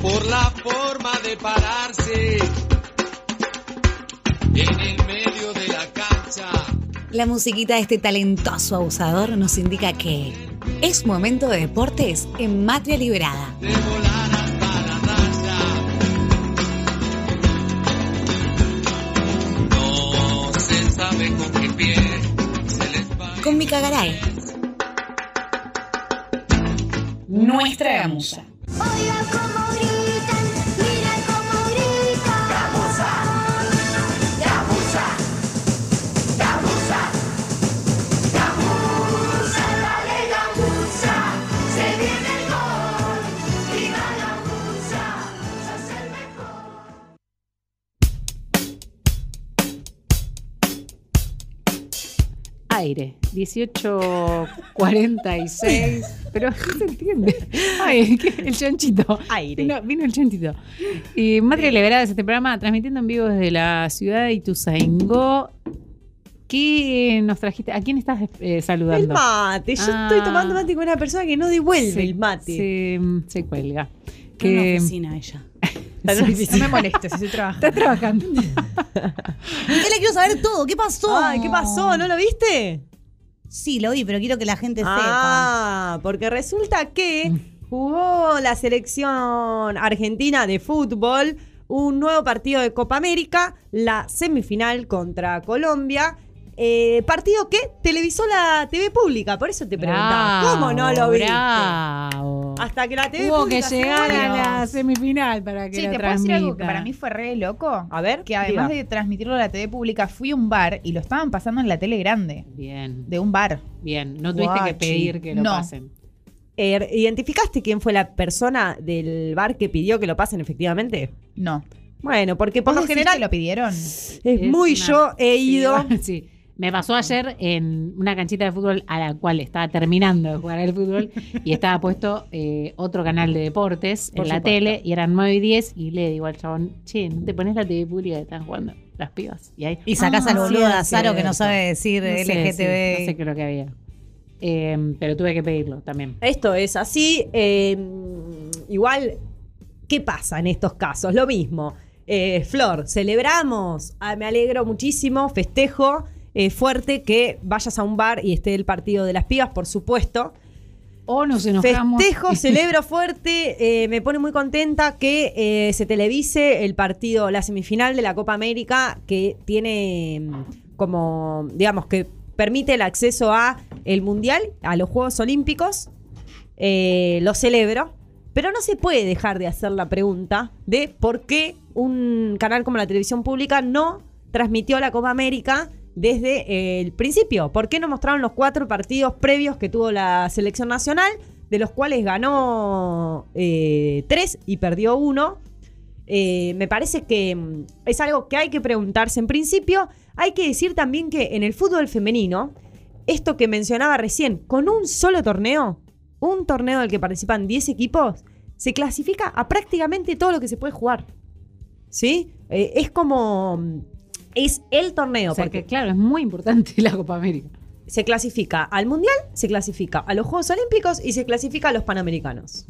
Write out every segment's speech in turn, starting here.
por la forma de pararse en el medio de la cancha. La musiquita de este talentoso abusador nos indica que es momento de deportes en Matria Liberada. De volar hasta la raya. No se sabe con qué pie se les va. Con Mica Garay. Nuestra gamusa. Oiga cómo Aire, 18.46. Pero no se entiende. Ay, el chanchito. Aire. Vino, vino el chanchito. Y Madre Liberada es este programa transmitiendo en vivo desde la ciudad de Ituzaingó. ¿Qué nos trajiste? ¿A quién estás eh, saludando? El mate. Yo Ah. estoy tomando mate con una persona que no devuelve Se- el mate. Se, se cuelga. Está en Que una oficina ella. Oficina. No me molestes, estoy trabajando. está trabajando. Yo le quiero saber todo. ¿Qué pasó? Ay, ¿qué pasó? ¿No lo viste? Sí, lo vi, pero quiero que la gente sepa. Ah, porque resulta que jugó la selección argentina de fútbol un nuevo partido de Copa América, la semifinal contra Colombia. Eh, partido que televisó la TV pública, por eso te preguntaba, Bravo, ¿cómo no lo viste? Bravo. Hasta que la TV Hubo que pública se llegar a la semifinal para que Sí, la te puedo decir algo que para mí fue re loco. A ver, Que además diga. de transmitirlo a la TV pública, fui a un bar y lo estaban pasando en la tele grande. Bien, De un bar. bien. No tuviste que pedir que lo No. pasen. Eh, ¿Identificaste quién fue la persona del bar que pidió que lo pasen efectivamente? No. Bueno, porque por ¿Vos lo general que lo pidieron? es, Es muy una- yo he ido. Sí, sí. Me pasó ayer en una canchita de fútbol a la cual estaba terminando de jugar al fútbol y estaba puesto eh, otro canal de deportes Por en la supuesto. tele y eran 9 y 10 y le digo al chabón, che, ¿no te pones la TV pública que están jugando las pibas? Y ahí, Y sacás "Ah, al boludo de Azaro que no cierto". sabe decir No sé, sí, LGTB. no sé qué es lo que había. Eh, pero tuve que pedirlo también. Esto es así. eh, igual, ¿qué pasa en estos casos? Lo mismo. Eh, Flor, celebramos. Ah, me alegro muchísimo. Festejo eh, fuerte que vayas a un bar y esté el partido de las pibas, por supuesto. O nos enojamos. Festejo, celebro fuerte, eh, me pone muy contenta que eh, se televise el partido, la semifinal de la Copa América, que tiene mm, como, digamos, que permite el acceso a el Mundial, a los Juegos Olímpicos. Lo celebro, pero no se puede dejar de hacer la pregunta de por qué un canal como la televisión pública no transmitió la Copa América desde el principio. ¿Por qué no mostraron los cuatro partidos previos que tuvo la selección nacional, de los cuales ganó eh, tres y perdió uno? Eh, me parece que mm, es algo que hay que preguntarse en principio. Hay que decir también que en el fútbol femenino, esto que mencionaba recién, con un solo torneo, un torneo del que participan 10 equipos, se clasifica a prácticamente todo lo que se puede jugar. ¿Sí? Eh, es como. Es el torneo. O sea porque que, claro, es muy importante la Copa América. se clasifica al Mundial, se clasifica a los Juegos Olímpicos y se clasifica a los Panamericanos.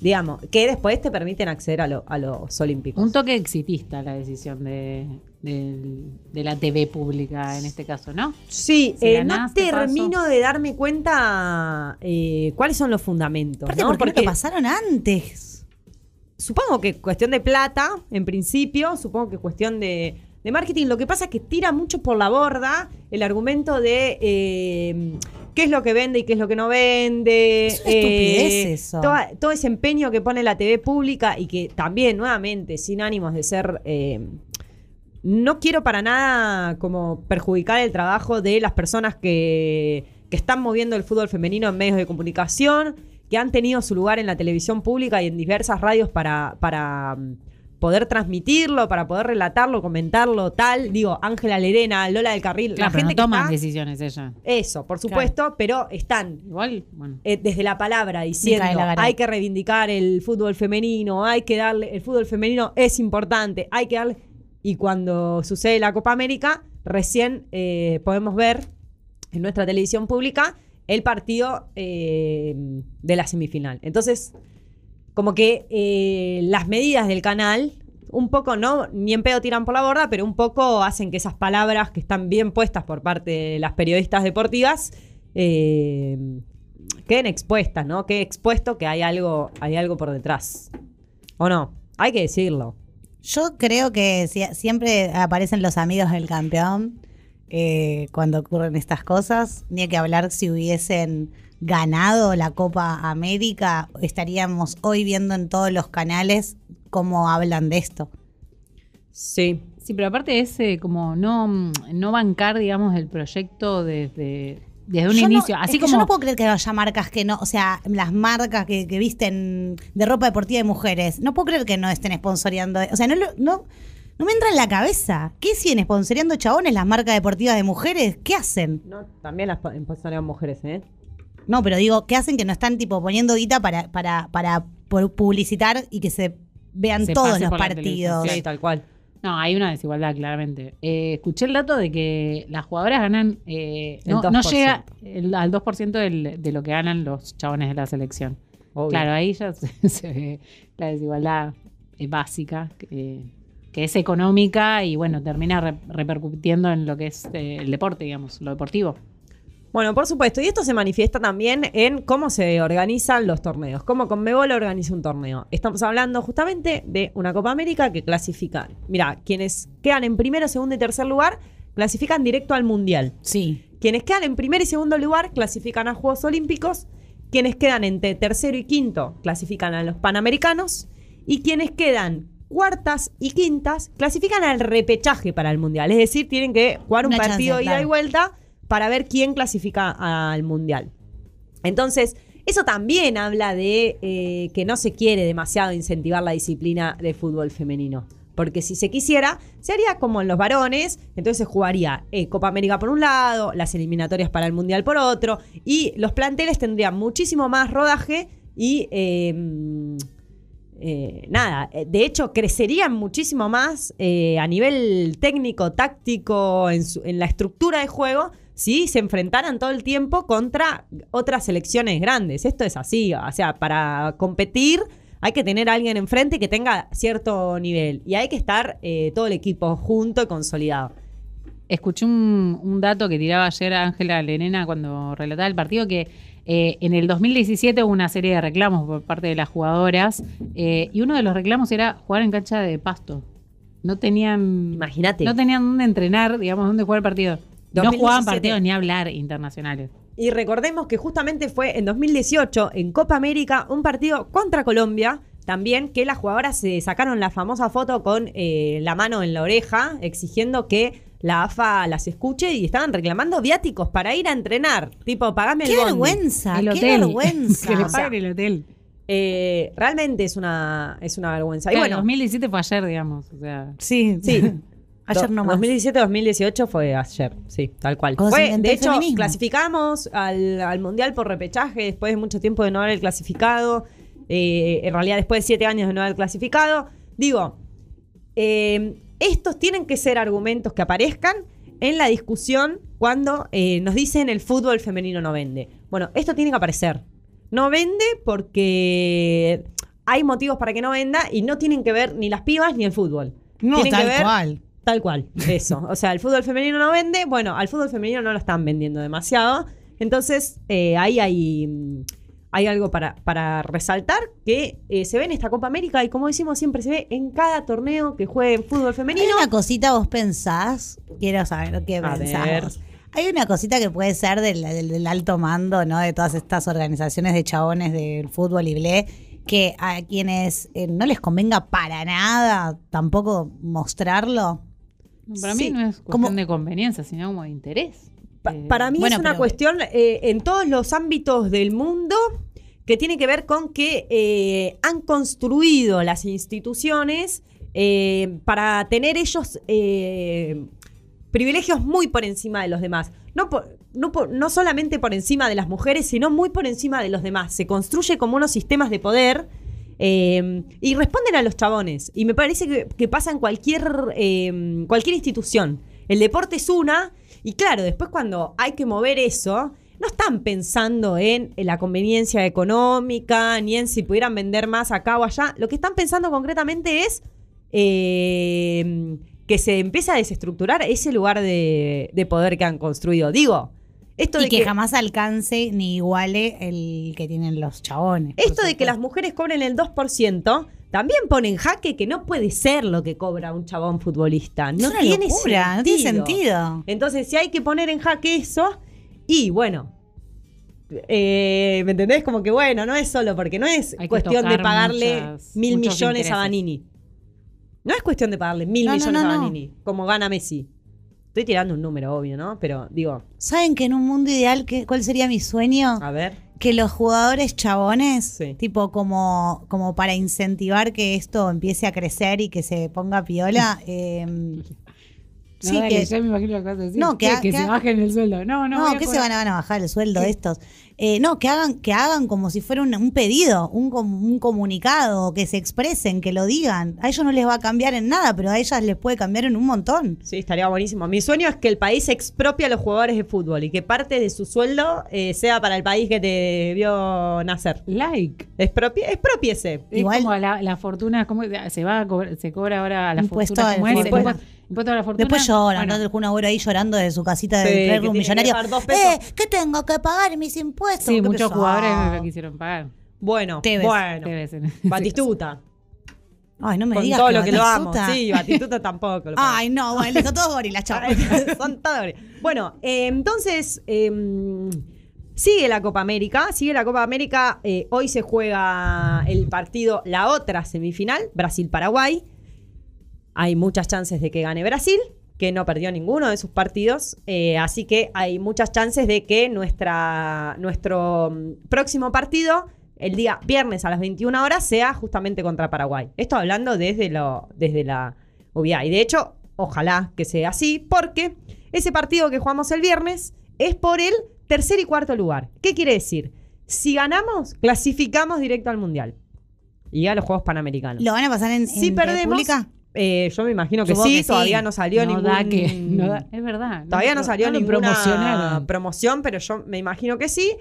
Digamos, que después te permiten acceder a, lo- a los Olímpicos. Un toque exitista la decisión de, de- de la TV pública en este caso, ¿no? Sí, Si eh, no ganás, te termino de darme cuenta eh, cuáles son los fundamentos. Aparte, ¿no? ¿por qué no Porque lo pasaron antes? supongo que cuestión de plata, en principio, supongo que cuestión de, de marketing. Lo que pasa es que tira mucho por la borda el argumento de eh, qué es lo que vende y qué es lo que no vende. Es una estupidez eso. todo ese empeño que pone la TV pública y que también, nuevamente, sin ánimos de ser... eh, no quiero para nada como perjudicar el trabajo de las personas que, que están moviendo el fútbol femenino en medios de comunicación, que han tenido su lugar en la televisión pública y en diversas radios para, para poder transmitirlo, para poder relatarlo, comentarlo, tal. Digo, Ángela Lerena, Lola del Carril, Claro, la gente no que toman está- decisiones ella. Eso, por supuesto, pero están Igual, bueno. eh, desde la palabra diciendo hay que reivindicar el fútbol femenino, hay que darle, el fútbol femenino es importante, hay que darle. Y cuando sucede la Copa América, recién eh, podemos ver en nuestra televisión pública el partido eh, de la semifinal. Entonces, como que eh, las medidas del canal, un poco, no, ni en pedo tiran por la borda, pero un poco hacen que esas palabras que están bien puestas por parte de las periodistas deportivas eh, queden expuestas, ¿no? Quede expuesto que hay algo, hay algo por detrás. ¿O no? Hay que decirlo. Yo creo que si- siempre aparecen los amigos del campeón eh, cuando ocurren estas cosas. Ni hay que hablar si hubiesen ganado la Copa América, estaríamos hoy viendo en todos los canales cómo hablan de esto. Sí. Sí, pero aparte es eh, como no, no bancar, digamos, el proyecto desde, desde un Yo no- inicio. es Así que como yo no puedo creer que haya marcas que no, o sea, las marcas que, que visten de ropa deportiva de mujeres, no puedo creer que no estén sponsoreando, o sea, no, no, no me entra en la cabeza. ¿Qué siguen sponsoreando chabones las marcas deportivas de mujeres? ¿Qué hacen? No, también las empezaron mujeres, ¿eh? No, pero digo, ¿qué hacen que no están tipo poniendo guita para, para, para pu- publicitar y que se vean Se todos los partidos? Sí, tal cual. No, hay una desigualdad, claramente. Eh, escuché el dato de que las jugadoras ganan. eh, no, no 2%. llega el- al 2% del- de lo que ganan los chabones de la selección. Obvio. Claro, ahí ya se, se ve la desigualdad eh, básica, que, que es económica y bueno, termina re- repercutiendo en lo que es eh, el deporte, digamos, lo deportivo. Bueno, por supuesto, y esto se manifiesta también en cómo se organizan los torneos, cómo Conmebol organiza un torneo. Estamos hablando justamente de una Copa América que clasifican. Mira, quienes quedan en primero, segundo y tercer lugar clasifican directo al Mundial. Sí. Quienes quedan en primer y segundo lugar clasifican a Juegos Olímpicos. Quienes quedan entre tercero y quinto clasifican a los Panamericanos. Y quienes quedan cuartas y quintas clasifican al repechaje para el Mundial. Es decir, tienen que jugar un Una partido chance, ida y vuelta para ver quién clasifica al Mundial. Entonces, eso también habla de eh, que no se quiere demasiado incentivar la disciplina de fútbol femenino. Porque si se quisiera, se haría como en los varones, entonces se jugaría eh, Copa América por un lado, las eliminatorias para el Mundial por otro, y los planteles tendrían muchísimo más rodaje y eh, eh, nada, de hecho crecerían muchísimo más a nivel técnico, táctico, en la estructura de juego, si se enfrentaran todo el tiempo contra otras selecciones grandes. Esto es así, o sea, para competir hay que tener a alguien enfrente que tenga cierto nivel y hay que estar eh, todo el equipo junto y consolidado. Escuché un, un dato que tiraba ayer Ángela Lerena cuando relataba el partido que eh, en el 2017 hubo una serie de reclamos por parte de las jugadoras eh, y uno de los reclamos era jugar en cancha de pasto. No tenían, Imagínate. no tenían dónde entrenar, digamos, dónde jugar el partido. No 2017. jugaban partidos ni hablar internacionales. Y recordemos que justamente fue en 2018, en Copa América, un partido contra Colombia, también que las jugadoras se sacaron la famosa foto con eh, la mano en la oreja, exigiendo que la AFA las escuche y estaban reclamando viáticos para ir a entrenar. Tipo, pagame el ¡Qué bondi. vergüenza! el ¡Qué vergüenza! que le paguen el hotel. Eh, realmente es una, es una vergüenza. Claro, y bueno, 2017 fue ayer, digamos. O sea, Sí, Sí. Ayer Do- no más. 2017-2018 fue ayer, sí, tal cual. Fue, de hecho, feminismo. clasificamos al, al Mundial por repechaje después de mucho tiempo de no haber clasificado. Eh, en realidad, después de siete años de no haber clasificado. Digo, eh, estos tienen que ser argumentos que aparezcan en la discusión cuando eh, nos dicen el fútbol femenino no vende. Bueno, esto tiene que aparecer. No vende porque hay motivos para que no venda y no tienen que ver ni las pibas ni el fútbol. No, Tienen que tal ver cual. Tal cual, eso. O sea, el fútbol femenino no vende. Bueno, al fútbol femenino no lo están vendiendo demasiado. Entonces, eh, ahí hay, mm, hay algo para, para resaltar que eh, se ve en esta Copa América y como decimos siempre, se ve en cada torneo que juegue fútbol Hay femenino. una cosita vos pensás, quiero saber qué A pensás ver. Hay una cosita que puede ser del, del- del alto mando, ¿no? De todas estas organizaciones de chabones del fútbol y ble, que a quienes eh, no les convenga para nada tampoco mostrarlo. Para Sí, mí no es cuestión como- de conveniencia, sino como de interés. Pa- Eh, para mí bueno, es una pero- cuestión eh, en todos los ámbitos del mundo que tiene que ver con que eh, han construido las instituciones para tener ellos eh, privilegios muy por encima de los demás. No, por- no, por- no solamente por encima de las mujeres, sino muy por encima de los demás. Se construye como unos sistemas de poder eh, y responden a los chabones. Y me parece que, que pasa en cualquier, eh, cualquier institución. El deporte es una, y claro, después cuando hay que mover eso, no están pensando en, la conveniencia económica, ni en si pudieran vender más acá o allá. Lo que están pensando concretamente es eh, que se empieza a desestructurar ese lugar de, de poder que han construido. Digo, esto Y de que, que, jamás alcance ni iguale el que tienen los chabones. esto de que las mujeres cobren el 2%, también pone en jaque que no puede ser lo que cobra un chabón futbolista. No Es una tiene locura, no tiene sentido. Entonces, si hay que poner en jaque eso, y bueno. eh, ¿Me entendés? Como que bueno, no es solo porque no es cuestión de pagarle muchas- mil millones intereses. a Vanini. No es cuestión de pagarle mil No, millones no, a no. Vanini, como gana Messi. Estoy tirando un número, obvio, ¿no? Pero digo, ¿Saben que en un mundo ideal, qué- cuál sería mi sueño? a ver. Que los jugadores chabones, Sí. tipo como, como para incentivar que esto empiece a crecer y que se ponga piola. eh, No, sí, dale, que, ya me imagino lo que vas a decir. No, que se bajen el sueldo. No, no. No, que se van a, van a bajar el sueldo de estos. Eh, no, que hagan, que hagan como si fuera un, un pedido, un, un comunicado, que se expresen, que lo digan. A ellos no les va a cambiar en nada, pero a ellas les puede cambiar en un montón. Sí, estaría buenísimo. Mi sueño es que el país expropie a los jugadores de fútbol y que parte de su sueldo eh, sea para el país que te vio nacer. Like. Expropie, expropiese. Es Igual- como la, la fortuna, ¿cómo se va a cobrar, se cobra ahora a la Impuesto fortuna? al- ¿Cómo es? impuesto. A la fortuna. Después lloran, Bueno, ¿no? El Kun Agüero ahí llorando de su casita Sí, de que tiene que millonario. pesos. Eh, ¿qué tengo que pagar mis impuestos? Sí, muchos pesado. jugadores lo quisieron pagar. Bueno, Tevez. bueno. Tevez en- Batistuta. Ay, no me Con digas todo lo que lo amo. Batistuta- Sí, Batistuta tampoco. lo Ay, no, bueno, listo, todos gorilas, chao. Son todos. Bueno, eh, entonces eh, sigue la Copa América. Sigue la Copa América. Eh, hoy se juega el partido, la otra semifinal, Brasil-Paraguay. Hay muchas chances de que gane Brasil, que no perdió ninguno de sus partidos. eh, así que hay muchas chances de que nuestra, nuestro mm, próximo partido, el día viernes a las 21 horas, sea justamente contra Paraguay. Esto hablando desde, lo, desde la obviedad. Y de hecho, ojalá que sea así, porque ese partido que jugamos el viernes es por el tercer y cuarto lugar. ¿Qué quiere decir? Si ganamos, clasificamos directo al Mundial. Y a los Juegos Panamericanos. ¿Lo van a pasar en, Si en perdemos, República? Eh, yo me imagino que Supongo sí, que sí. todavía no salió no ningún... da que, no da- es verdad. Todavía no salió ninguna promoción, pero yo me imagino que sí.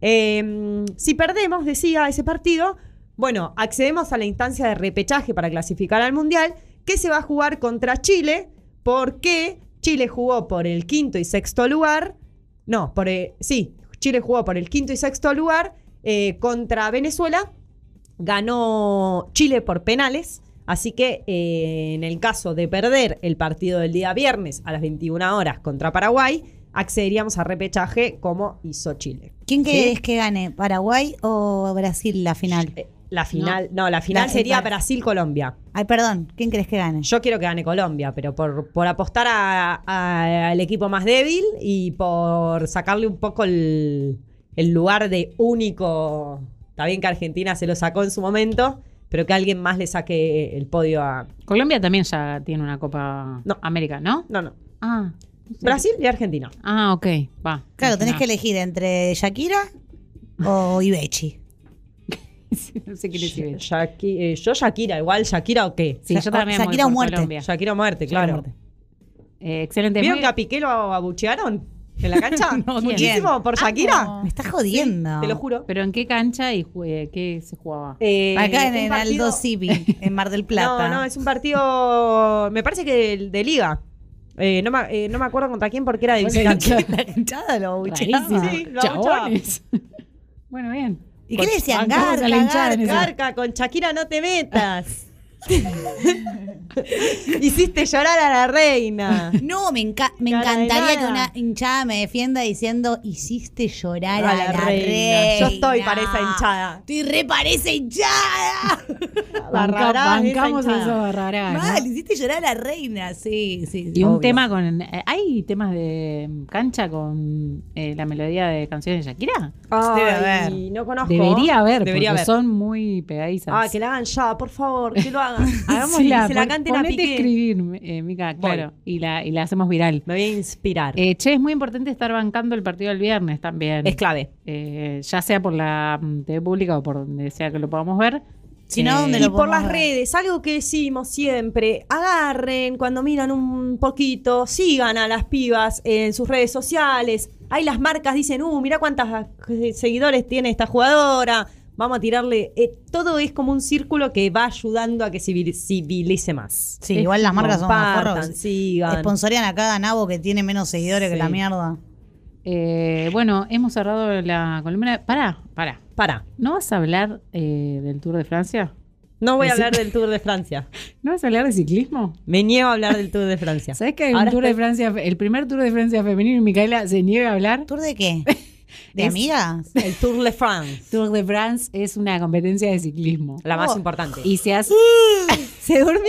Eh, si perdemos, decía ese partido, bueno, accedemos a la instancia de repechaje para clasificar al Mundial, que se va a jugar contra Chile, porque Chile jugó por el quinto y sexto lugar. No, por el- sí, Chile jugó por el quinto y sexto lugar eh, contra Venezuela. Ganó Chile por penales. Así que eh, en el caso de perder el partido del día viernes a las 21 horas contra Paraguay, accederíamos a repechaje como hizo Chile. ¿Quién ¿Sí? querés que gane? ¿Paraguay o Brasil la final? Eh, La final, no, la final La- sería Brasil-Colombia. Ay, perdón, ¿quién crees que gane? Yo quiero que gane Colombia, pero por, por apostar a- a- al equipo más débil y por sacarle un poco el, el lugar de único. Está bien que Argentina se lo sacó en su momento, pero que alguien más le saque el podio a. Colombia también ya tiene una Copa No. América, ¿no? No, no. Ah. Brasil y Argentina. Ah, ok. Va. Claro, tenés No. que elegir entre Shakira o Ibechi. no sé qué decir. Shaki- eh, yo Shakira, igual Shakira o qué. Sí, yo también Shakira voy o muerte. Colombia. Shakira o muerte, claro. muerte. Eh, excelente. ¿Vieron que a Piqué lo abuchearon en la cancha? No, Muchísimo por Shakira. Amo. Me estás jodiendo. Te lo juro. ¿Pero en qué cancha y qué se jugaba? Eh, Acá en partido- Aldo Civi, en Mar del Plata. No, no, es un partido. Me parece que de, de liga. Eh, no, me, eh, no me acuerdo contra quién porque era de visitante. La hinchada lo abucheaba. Sí, lo Chabones. bueno, bien. ¿Y qué le decían? Garca, en garca. Carca, con Shakira no te metas. Hiciste llorar a la reina. No, me, enca- me encantaría que una hinchada me defienda diciendo hiciste llorar A a, la la, reina. reina. Yo estoy para esa hinchada. Estoy re para esa hinchada. Esa bancamos hinchada. eso barrará. hiciste llorar a la reina. Sí, sí. sí. Y un tema con. eh, ¿Hay temas de cancha con eh, la melodía de canciones de Shakira? Debe Ay, haber. no conozco. Debería haber, Debería porque haber. son muy pegadizas. Ah, que la hagan ya, por favor, que lo hagan. Hagamos Hagámosla, y se la a ponete Piqué. escribir, eh, Mica, claro, y la, y la hacemos viral. Me voy a inspirar. Eh, che, es muy importante estar bancando el partido del viernes también. es clave. Eh, ya sea por la mm, TV pública o por donde sea que lo podamos ver. Si no, ¿dónde Y por las ver? redes, algo que decimos siempre, agarren cuando miran un poquito, sigan a las pibas en sus redes sociales, hay las marcas dicen, uh, mira cuántas eh, seguidores tiene esta jugadora, vamos a tirarle. eh, todo es como un círculo que va ayudando a que civil- civilice más. Sí, igual las marcas son más Compartan, forros. sigan. Sponsorean a cada nabo que tiene menos seguidores que la mierda. Eh, bueno, hemos cerrado la columna. Pará, pará. Para, ¿No vas a hablar eh, del Tour de Francia? no voy a hablar del Tour de Francia. ¿No vas a hablar de ciclismo? Me niego a hablar del Tour de Francia. ¿Sabes que hay un Tour de Francia, el primer Tour de Francia femenino y Micaela se niega a hablar? ¿Tour de qué? ¿De Es- amigas? El Tour de France, Tour de France es una competencia de ciclismo. la más Oh. importante. Y se hace. ¿Se durmió?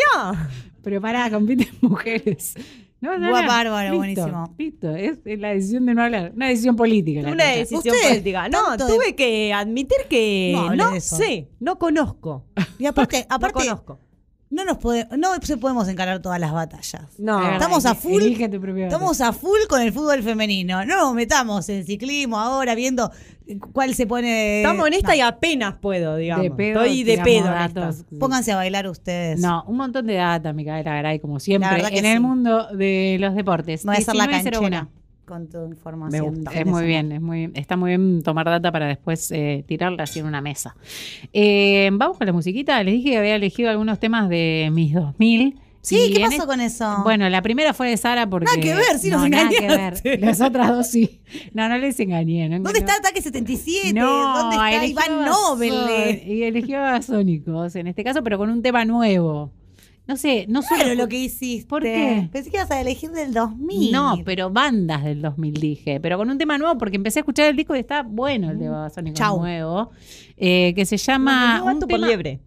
Pero pará, compiten mujeres. No, no, Buah, no. bárbaro, Listo, buenísimo. Listo, es, es la decisión de no hablar. Una decisión política. la Una decisión Usted, política. No, de- tuve que admitir que No no, sé, no conozco. Y aparte, No aparte conozco. No nos puede, no se podemos encarar todas las batallas. No. Estamos a full. elige tu propia Estamos a full con el fútbol femenino. No nos metamos en ciclismo ahora viendo cuál se pone. Estamos en esta No. y apenas puedo, digamos. De pedo, Estoy de pedo. datos. Pónganse a bailar ustedes. No, un montón de data, Micaela Garay, como siempre, La verdad que en sí. el mundo de los deportes. Voy a hacer la 19.01. canchera con tu información. Me gusta. del Es muy bien, es muy, está muy bien tomar data para después eh, tirarla así en una mesa. Eh, Vamos con la musiquita. Les dije que había elegido algunos temas de mis 2000. Sí, ¿qué pasó con eso? Bueno, la primera fue de Sara porque... Nada que ver, sí nos no, nada que engañaste. ver. Las otras dos sí. No, no les engañé. no ¿Dónde está Ataque 77? No, ¿Dónde está Iván? Son- Y eligió a Sónicos, en este caso, pero con un tema nuevo. No sé, no suelo... Claro lo que hiciste. ¿Por qué? Pensé que ibas a elegir del 2000. No, pero bandas del 2000 dije, pero con un tema nuevo porque empecé a escuchar el disco y está bueno el de Sónicos Chau. nuevo, eh, que se llama... No, un gato por tema- liebre.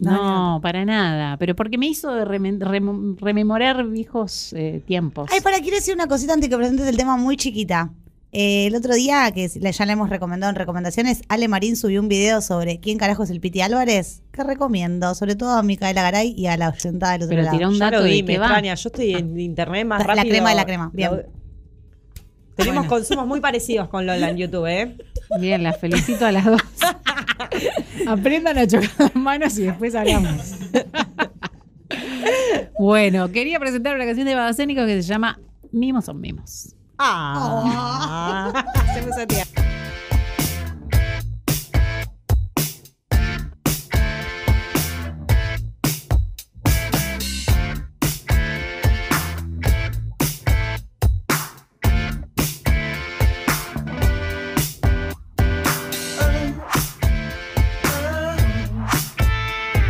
No, para nada, pero porque me hizo rem- rememorar viejos eh, tiempos. Ay, para, quiero decir una cosita antes que presentes el tema muy chiquita. Eh, el otro día, que le- ya le hemos recomendado en recomendaciones, Ale Marín subió un video sobre quién carajo es el Piti Álvarez, que recomiendo, sobre todo a Micaela Garay y a la oyentada del otro Pero lado. tiró un Ya dato lo de vi, me va. extraña. Yo estoy en internet más La rápido. crema de la crema, bien. Lo- Tenemos consumos muy parecidos con Lola en YouTube, ¿eh? Bien, las felicito a las dos. Aprendan a chocar las manos y después hablamos. bueno, quería presentar una canción de Babasónicos que se llama Mimos son mimos. Ah. Se puso tierna.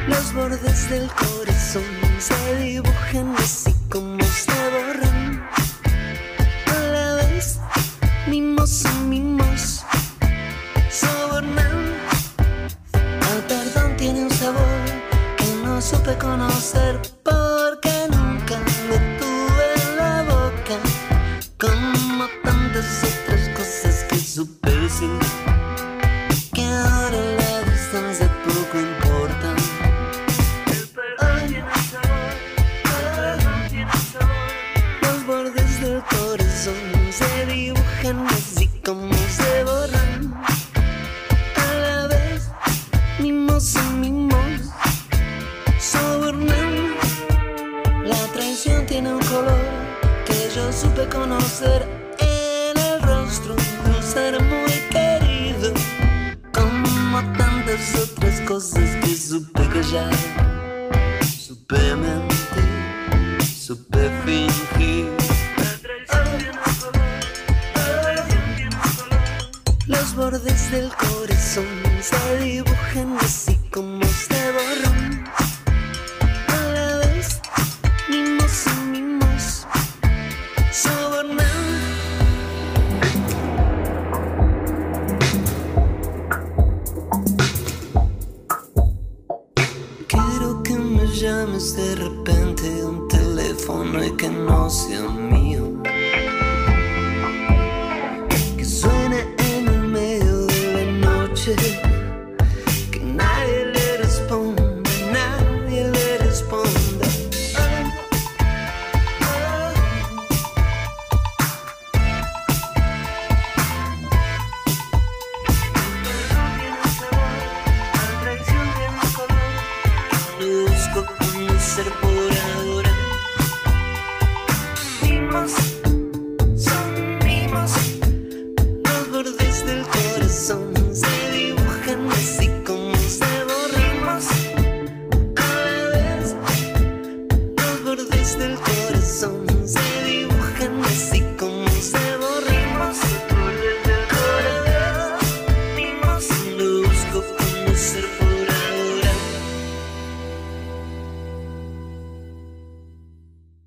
Los bordes del corazón se dibujan así como said.